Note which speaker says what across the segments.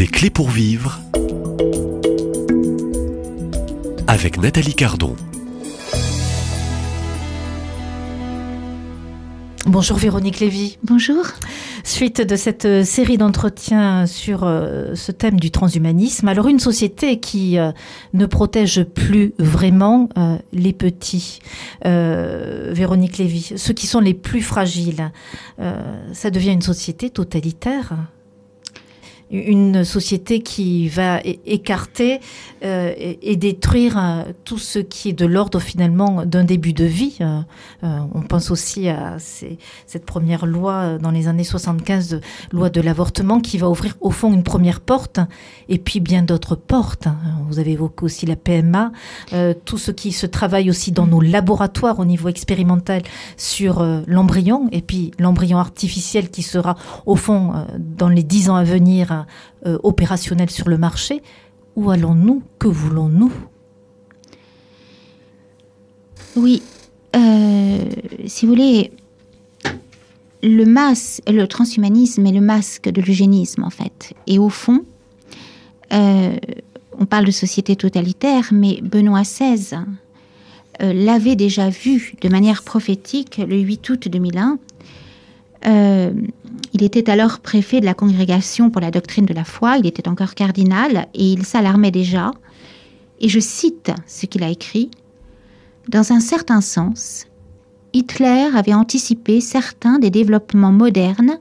Speaker 1: Des clés pour vivre avec Nathalie Cardon.
Speaker 2: Bonjour Véronique Lévy.
Speaker 3: Bonjour.
Speaker 2: Suite de cette euh, série d'entretiens sur euh, ce thème du transhumanisme, alors une société qui euh, ne protège plus vraiment les petits, Véronique Lévy, ceux qui sont les plus fragiles, ça devient une société totalitaire une société qui va écarter euh, et, détruire euh, tout ce qui est de l'ordre finalement d'un début de vie. Euh, on pense aussi à cette première loi dans les années 75, loi de l'avortement, qui va ouvrir au fond une première porte et puis bien d'autres portes. Vous avez évoqué aussi la PMA, tout ce qui se travaille aussi dans nos laboratoires au niveau expérimental sur l'embryon et puis l'embryon artificiel qui sera au fond dans les dix ans à venir euh, opérationnel sur le marché Où allons-nous Que voulons-nous?
Speaker 3: Oui, euh, si vous voulez, le masque, le transhumanisme est le masque de l'eugénisme en fait. Et au fond, euh, on parle de société totalitaire, mais Benoît XVI l'avait déjà vu de manière prophétique le 8 août 2001 euh, il était alors préfet de la congrégation pour la doctrine de la foi, il était encore cardinal et il s'alarmait déjà. Et je cite ce qu'il a écrit. Dans un certain sens, Hitler avait anticipé certains des développements modernes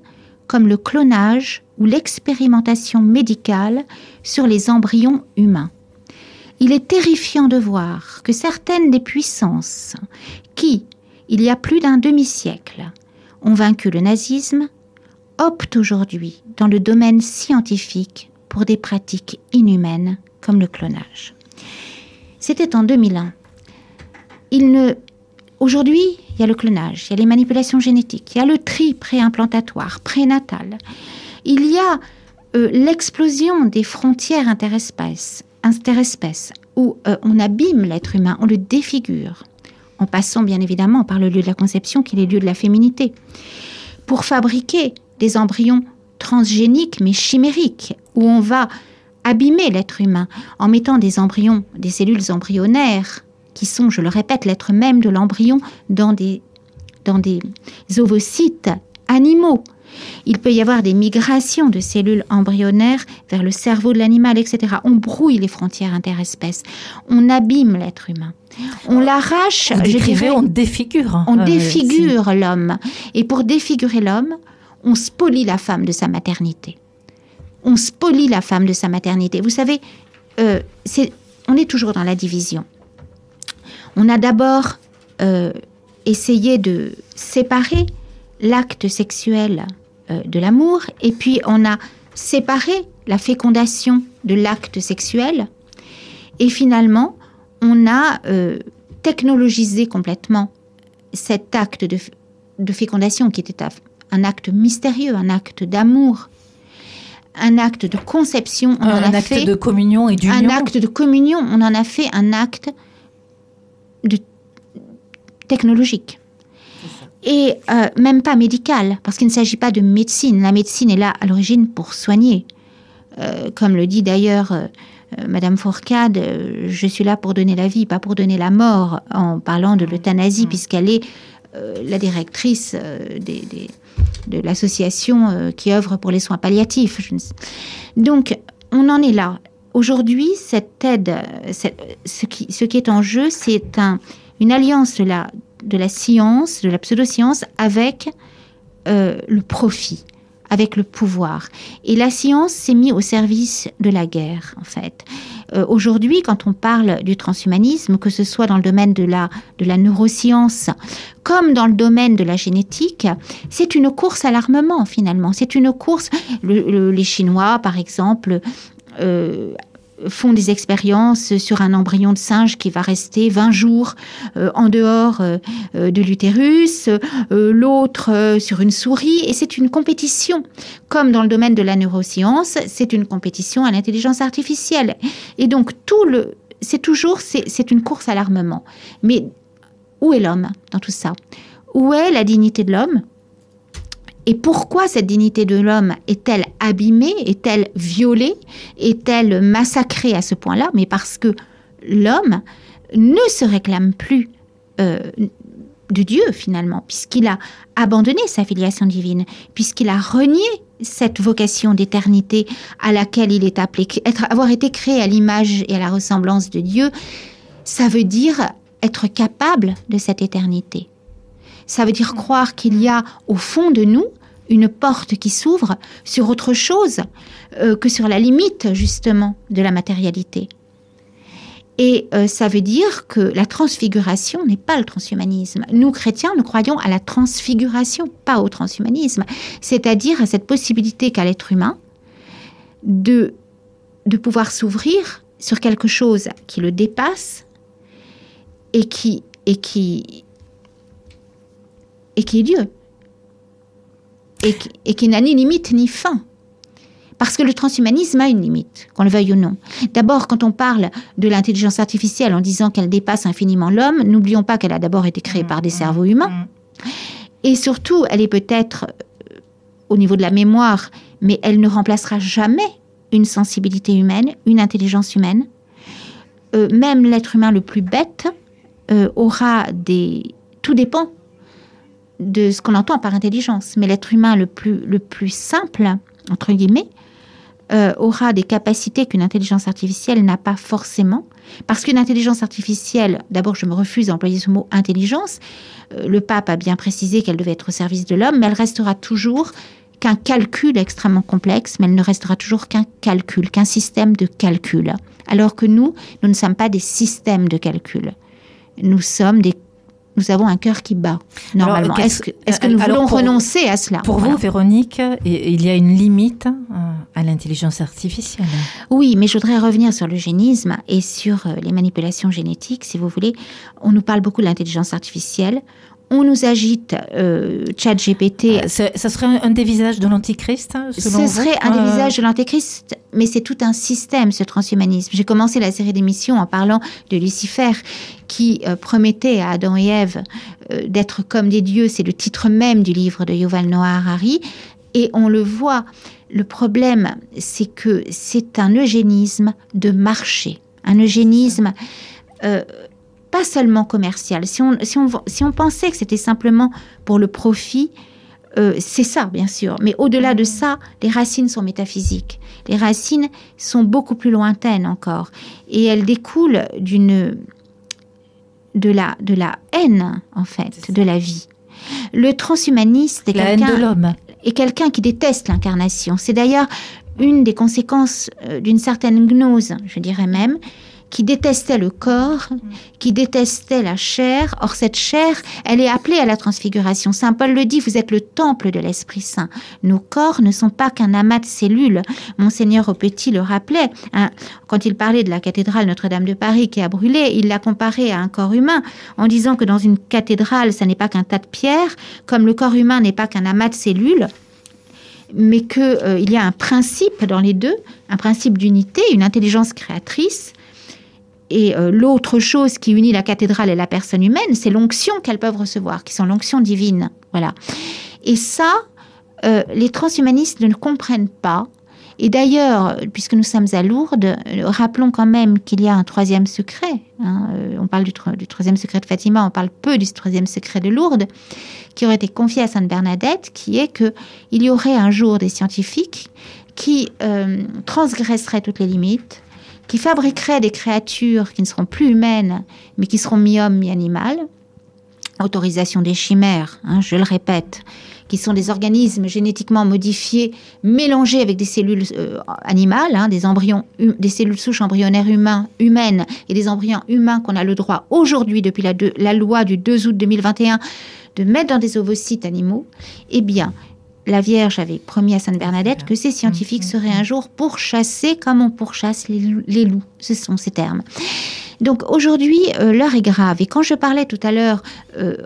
Speaker 3: comme le clonage ou l'expérimentation médicale sur les embryons humains. Il est terrifiant de voir que certaines des puissances qui, il y a plus d'un demi-siècle, ont vaincu le nazisme, optent aujourd'hui dans le domaine scientifique pour des pratiques inhumaines comme le clonage. C'était en 2001. Il ne... Aujourd'hui, il y a le clonage, il y a les manipulations génétiques, il y a le tri préimplantatoire, prénatal. Il y a euh, l'explosion des frontières interespèces, où euh, on abîme l'être humain, on le défigure en passant bien évidemment par le lieu de la conception qui est le lieu de la féminité, pour fabriquer des embryons transgéniques mais chimériques, où on va abîmer l'être humain en mettant des embryons, des cellules embryonnaires, qui sont, je le répète, l'être même de l'embryon, dans des, dans des ovocytes animaux. Il peut y avoir des migrations de cellules embryonnaires vers le cerveau de l'animal, etc. On brouille les frontières interespèces. On abîme l'être humain. On l'arrache,
Speaker 2: je dirais, on défigure.
Speaker 3: On euh, défigure l'homme. Et pour défigurer l'homme, on spolie la femme de sa maternité. On spolie la femme de sa maternité. Vous savez, euh, on est toujours dans la division. On a d'abord euh, essayé de séparer l'acte sexuel de l'amour, et puis on a séparé la fécondation de l'acte sexuel, et finalement, on a euh, technologisé complètement cet acte de, fécondation qui était un acte mystérieux, un acte d'amour, un acte de conception.
Speaker 2: On un, acte de communion et d'union.
Speaker 3: Un acte de communion. On en a fait un acte de technologique. Et euh, même pas médical, parce qu'il ne s'agit pas de médecine. La médecine est là à l'origine pour soigner. Euh, comme le dit d'ailleurs euh, Madame Fourcade, euh, je suis là pour donner la vie, pas pour donner la mort, en parlant de l'euthanasie, mm. puisqu'elle est euh, la directrice de l'association qui œuvre pour les soins palliatifs. Donc, on en est là. Aujourd'hui, cette aide, ce, qui, est en jeu, c'est une alliance la, de la science, de la pseudoscience, avec le profit avec le pouvoir. Et la science s'est mise au service de la guerre, en fait. Euh, aujourd'hui, quand on parle du transhumanisme, que ce soit dans le domaine de la, de la neuroscience comme dans le domaine de la génétique, c'est une course à l'armement, finalement. C'est une course. les Chinois, par exemple, euh, font des expériences sur un embryon de singe qui va rester 20 jours euh, en dehors euh, euh, de l'utérus, l'autre sur une souris, et c'est une compétition. Comme dans le domaine de la neuroscience, c'est une compétition à l'intelligence artificielle. Et donc, tout le, c'est toujours, c'est une course à l'armement. Mais où est l'homme dans tout ça? Où est la dignité de l'homme? Et pourquoi cette dignité de l'homme est-elle abîmée, est-elle violée, est-elle massacrée à ce point-là? Mais parce que l'homme ne se réclame plus euh, de Dieu finalement, puisqu'il a abandonné sa filiation divine, puisqu'il a renié cette vocation d'éternité à laquelle il est appelé, être, avoir été créé à l'image et à la ressemblance de Dieu, ça veut dire être capable de cette éternité. Ça veut dire croire qu'il y a au fond de nous une porte qui s'ouvre sur autre chose euh, que sur la limite justement de la matérialité. Et euh, ça veut dire que la transfiguration n'est pas le transhumanisme. Nous, chrétiens, nous croyons à la transfiguration, pas au transhumanisme. C'est-à-dire à cette possibilité qu'a l'être humain de, de pouvoir s'ouvrir sur quelque chose qui le dépasse et qui, et qui, et qui est Dieu. Et qui, et qui n'a ni limite ni fin. Parce que le transhumanisme a une limite, qu'on le veuille ou non. D'abord, quand on parle de l'intelligence artificielle en disant qu'elle dépasse infiniment l'homme, n'oublions pas qu'elle a d'abord été créée par des mmh, cerveaux mmh, humains. Mmh. Et surtout, elle est peut-être euh, au niveau de la mémoire, mais elle ne remplacera jamais une sensibilité humaine, une intelligence humaine. Euh, même l'être humain le plus bête euh, aura des... Tout dépend de ce qu'on entend par intelligence, mais l'être humain le plus, le plus simple, entre guillemets, euh, aura des capacités qu'une intelligence artificielle n'a pas forcément. Parce qu'une intelligence artificielle, d'abord je me refuse à employer ce mot intelligence, euh, le pape a bien précisé qu'elle devait être au service de l'homme, mais elle restera toujours qu'un calcul extrêmement complexe, mais elle ne restera toujours qu'un calcul, qu'un système de calcul. Alors que nous, nous ne sommes pas des systèmes de calcul. Nous sommes des nous avons un cœur qui bat, normalement. Est-ce que, est que, nous voulons renoncer à cela?
Speaker 2: Pour vous, Véronique, il y a une limite euh, à l'intelligence artificielle?
Speaker 3: Oui, mais je voudrais revenir sur l'eugénisme et sur euh, les manipulations génétiques, si vous voulez. On nous parle beaucoup de l'intelligence artificielle on nous agite euh, Chat GPT.
Speaker 2: ça serait un des visages de l'Antichrist hein,
Speaker 3: Ce serait un des visages de l'Antichrist, mais c'est tout un système, ce transhumanisme. J'ai commencé la série d'émissions en parlant de Lucifer, qui euh, promettait à Adam et Ève euh, d'être comme des dieux. C'est le titre même du livre de Yuval Noah Harari. Et on le voit. Le problème, c'est que c'est un eugénisme de marché. Un eugénisme pas seulement commercial. Si on, si on, si on pensait que c'était simplement pour le profit, euh, c'est ça, bien sûr. Mais au-delà de ça, les racines sont métaphysiques. Les racines sont beaucoup plus lointaines encore. Et elles découlent d'une de la, de la haine, en fait, de la vie. Le transhumaniste est quelqu'un est quelqu'un qui déteste l'incarnation. C'est d'ailleurs une des conséquences euh, d'une certaine gnose, je dirais même, qui détestait le corps, qui détestait la chair. Or, cette chair, elle est appelée à la transfiguration. Saint Paul le dit, vous êtes le temple de l'Esprit Saint. Nos corps ne sont pas qu'un amas de cellules. Monseigneur Petit le rappelait, hein, quand il parlait de la cathédrale Notre-Dame de Paris qui a brûlé, il l'a comparé à un corps humain, en disant que dans une cathédrale, ça n'est pas qu'un tas de pierres, comme le corps humain n'est pas qu'un amas de cellules, mais qu'il euh, y a un principe dans les deux, un principe d'unité, une intelligence créatrice, et euh, l'autre chose qui unit la cathédrale et la personne humaine, c'est l'onction qu'elles peuvent recevoir, qui sont l'onction divine. Voilà. Et ça, euh, les transhumanistes ne comprennent pas. Et d'ailleurs, puisque nous sommes à Lourdes, euh, rappelons quand même qu'il y a un troisième secret. Hein, on parle du, du, troisième secret de Fatima, on parle peu du troisième secret de Lourdes, qui aurait été confié à Sainte Bernadette, qui est que il y aurait un jour des scientifiques qui transgresseraient toutes les limites, qui fabriquerait des créatures qui ne seront plus humaines, mais qui seront mi-homme, mi-animal. Autorisation des chimères, hein, je le répète, qui sont des organismes génétiquement modifiés, mélangés avec des cellules euh, animales, hein, des embryons, des cellules souches embryonnaires humaines et des embryons humains qu'on a le droit aujourd'hui, depuis la, la loi du 2 août 2021, de mettre dans des ovocytes animaux, eh bien, la Vierge avait promis à Sainte Bernadette que ces scientifiques mm-hmm. seraient un jour pourchassés comme on pourchasse les, loups. Ce sont ces termes. Donc aujourd'hui, euh, l'heure est grave. Et quand je parlais tout à l'heure euh,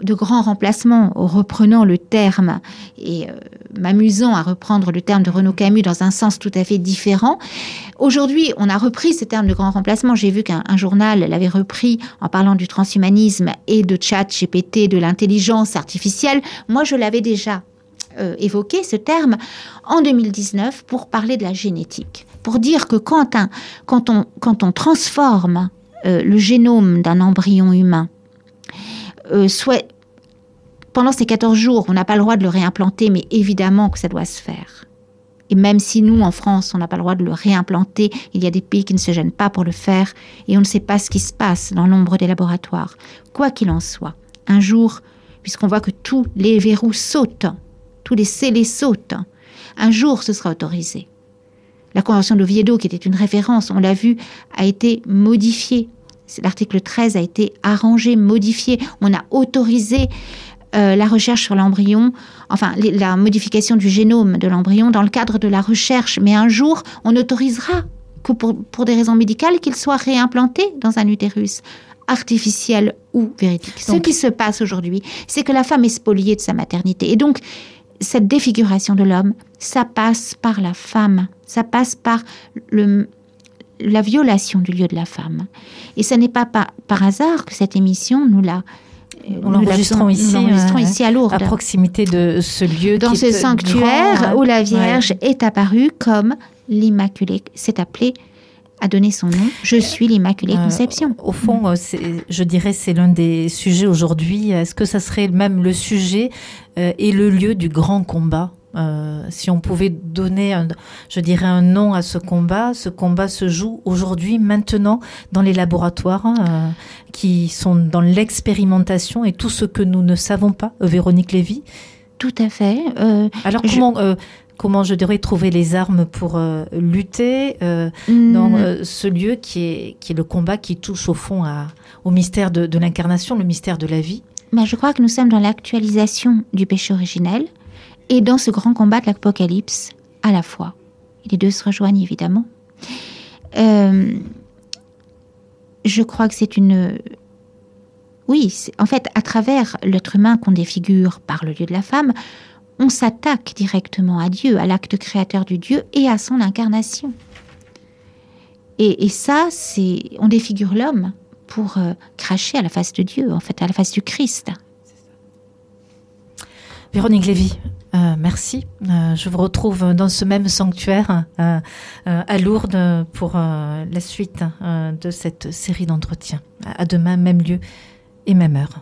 Speaker 3: de grands remplacements, reprenant le terme et euh, m'amusant à reprendre le terme de Renaud Camus dans un sens tout à fait différent, aujourd'hui, on a repris ce terme de grand remplacement. J'ai vu qu'un journal l'avait repris en parlant du transhumanisme et de chat GPT, de l'intelligence artificielle. Moi, je l'avais déjà euh, évoqué ce terme en 2019 pour parler de la génétique, pour dire que quand, on, quand on transforme euh, le génome d'un embryon humain, euh, soit, pendant ces 14 jours, on n'a pas le droit de le réimplanter, mais évidemment que ça doit se faire. Et même si nous, en France, on n'a pas le droit de le réimplanter, il y a des pays qui ne se gênent pas pour le faire, et on ne sait pas ce qui se passe dans l'ombre des laboratoires. Quoi qu'il en soit, un jour, puisqu'on voit que tous les verrous sautent, tous les scellés sautent, un jour ce sera autorisé. La Convention d'Oviedo, qui était une référence, on l'a vu, a été modifiée. L'article 13 a été arrangé, modifié. On a autorisé euh, la recherche sur l'embryon, enfin la modification du génome de l'embryon dans le cadre de la recherche. Mais un jour, on autorisera que pour, pour des raisons médicales qu'il soit réimplanté dans un utérus artificiel ou véridique. Ce qui se passe aujourd'hui, c'est que la femme est spoliée de sa maternité. Et donc, cette défiguration de l'homme, ça passe par la femme, ça passe par le, la violation du lieu de la femme. Et ce n'est pas par, hasard que cette émission, nous la...
Speaker 2: Nous l'enregistrons ici,
Speaker 3: euh, ici à Lourdes.
Speaker 2: À proximité de ce lieu.
Speaker 3: Dans ce sanctuaire où la Vierge est apparue comme l'Immaculée. C'est appelé a donné son nom. Je suis l'Immaculée euh, Conception.
Speaker 2: Au fond, euh, je dirais c'est l'un des sujets aujourd'hui. Est-ce que ça serait même le sujet euh, et le lieu du grand combat si on pouvait donner, un, je dirais, un nom à ce combat, ce combat se joue aujourd'hui, maintenant, dans les laboratoires hein, qui sont dans l'expérimentation et tout ce que nous ne savons pas, Véronique Lévy.
Speaker 3: Tout à fait.
Speaker 2: Alors comment, comment je devrais trouver les armes pour euh, lutter euh, mm. dans euh, ce lieu qui est, qui est le combat qui touche au fond à, au mystère de, l'incarnation, le mystère de la vie?
Speaker 3: Ben, Je crois que nous sommes dans l'actualisation du péché originel et dans ce grand combat de l'Apocalypse à la fois. les deux se rejoignent évidemment. je crois que c'est une... Oui, en fait, à travers l'être humain qu'on défigure par le lieu de la femme, on s'attaque directement à Dieu, à l'acte créateur du Dieu et à son incarnation. Et, ça, c'est on défigure l'homme pour euh, cracher à la face de Dieu, en fait, à la face du Christ.
Speaker 2: Véronique Lévy, euh, merci. Euh, je vous retrouve dans ce même sanctuaire à Lourdes pour la suite de cette série d'entretiens. À demain, même lieu et même heure.